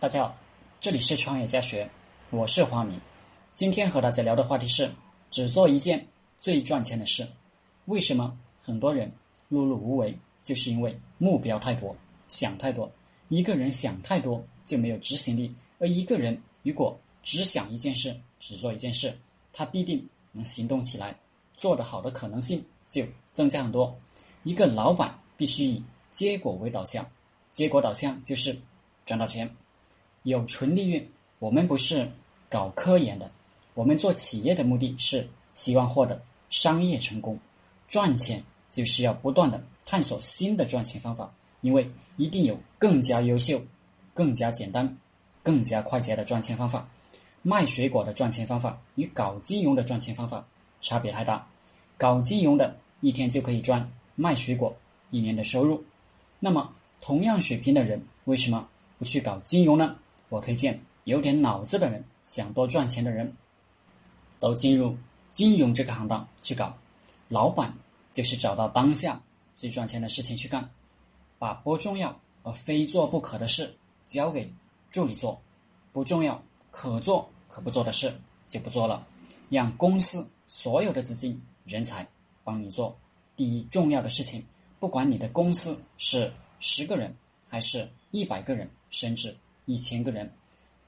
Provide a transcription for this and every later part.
大家好，这里是创业家学，我是华明。今天和大家聊的话题是：只做一件最赚钱的事。为什么很多人碌碌无为？就是因为目标太多，想太多。一个人想太多就没有执行力，而一个人如果只想一件事，只做一件事，他必定能行动起来，做得好的可能性就增加很多。一个老板必须以结果为导向，结果导向就是赚到钱。有纯利润，我们不是搞科研的，我们做企业的目的是希望获得商业成功，赚钱就是要不断的探索新的赚钱方法，因为一定有更加优秀、更加简单、更加快捷的赚钱方法。卖水果的赚钱方法与搞金融的赚钱方法差别太大，搞金融的一天就可以赚卖水果一年的收入，那么同样水平的人为什么不去搞金融呢？我推荐有点脑子的人，想多赚钱的人，都进入金融这个行当去搞。老板就是找到当下最赚钱的事情去干，把不重要而非做不可的事交给助理做，不重要可做可不做的事就不做了，让公司所有的资金、人才帮你做第一重要的事情。不管你的公司是十个人还是一百个人，甚至。一千个人，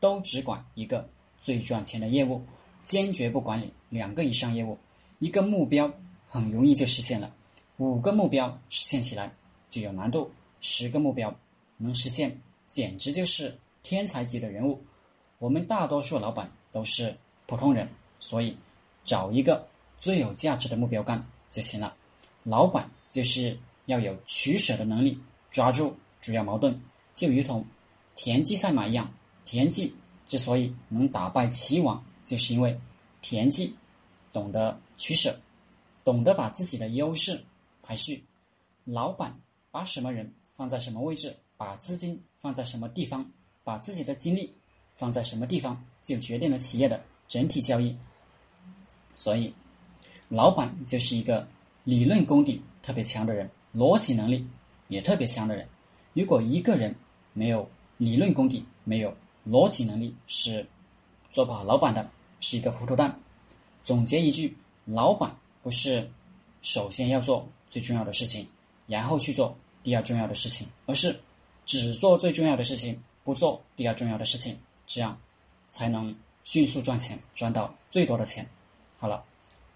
都只管一个最赚钱的业务，坚决不管理两个以上业务。一个目标很容易就实现了，五个目标实现起来就有难度，十个目标能实现，简直就是天才级的人物。我们大多数老板都是普通人，所以找一个最有价值的目标干就行了。老板就是要有取舍的能力，抓住主要矛盾，就如同。田忌赛马一样，田忌之所以能打败齐王，就是因为田忌懂得取舍，懂得把自己的优势排序。老板把什么人放在什么位置，把资金放在什么地方，把自己的精力放在什么地方，就决定了企业的整体效益。所以，老板就是一个理论功底特别强的人，逻辑能力也特别强的人。如果一个人没有，理论功底没有，逻辑能力是做不好老板的，是一个糊涂蛋。总结一句：老板不是首先要做最重要的事情，然后去做第二重要的事情，而是只做最重要的事情，不做第二重要的事情，这样才能迅速赚钱，赚到最多的钱。好了，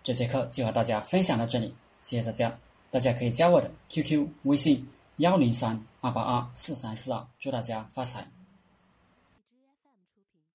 这节课就和大家分享到这里，谢谢大家。大家可以加我的 QQ 微信。幺零三二八二四三四二，祝大家发财。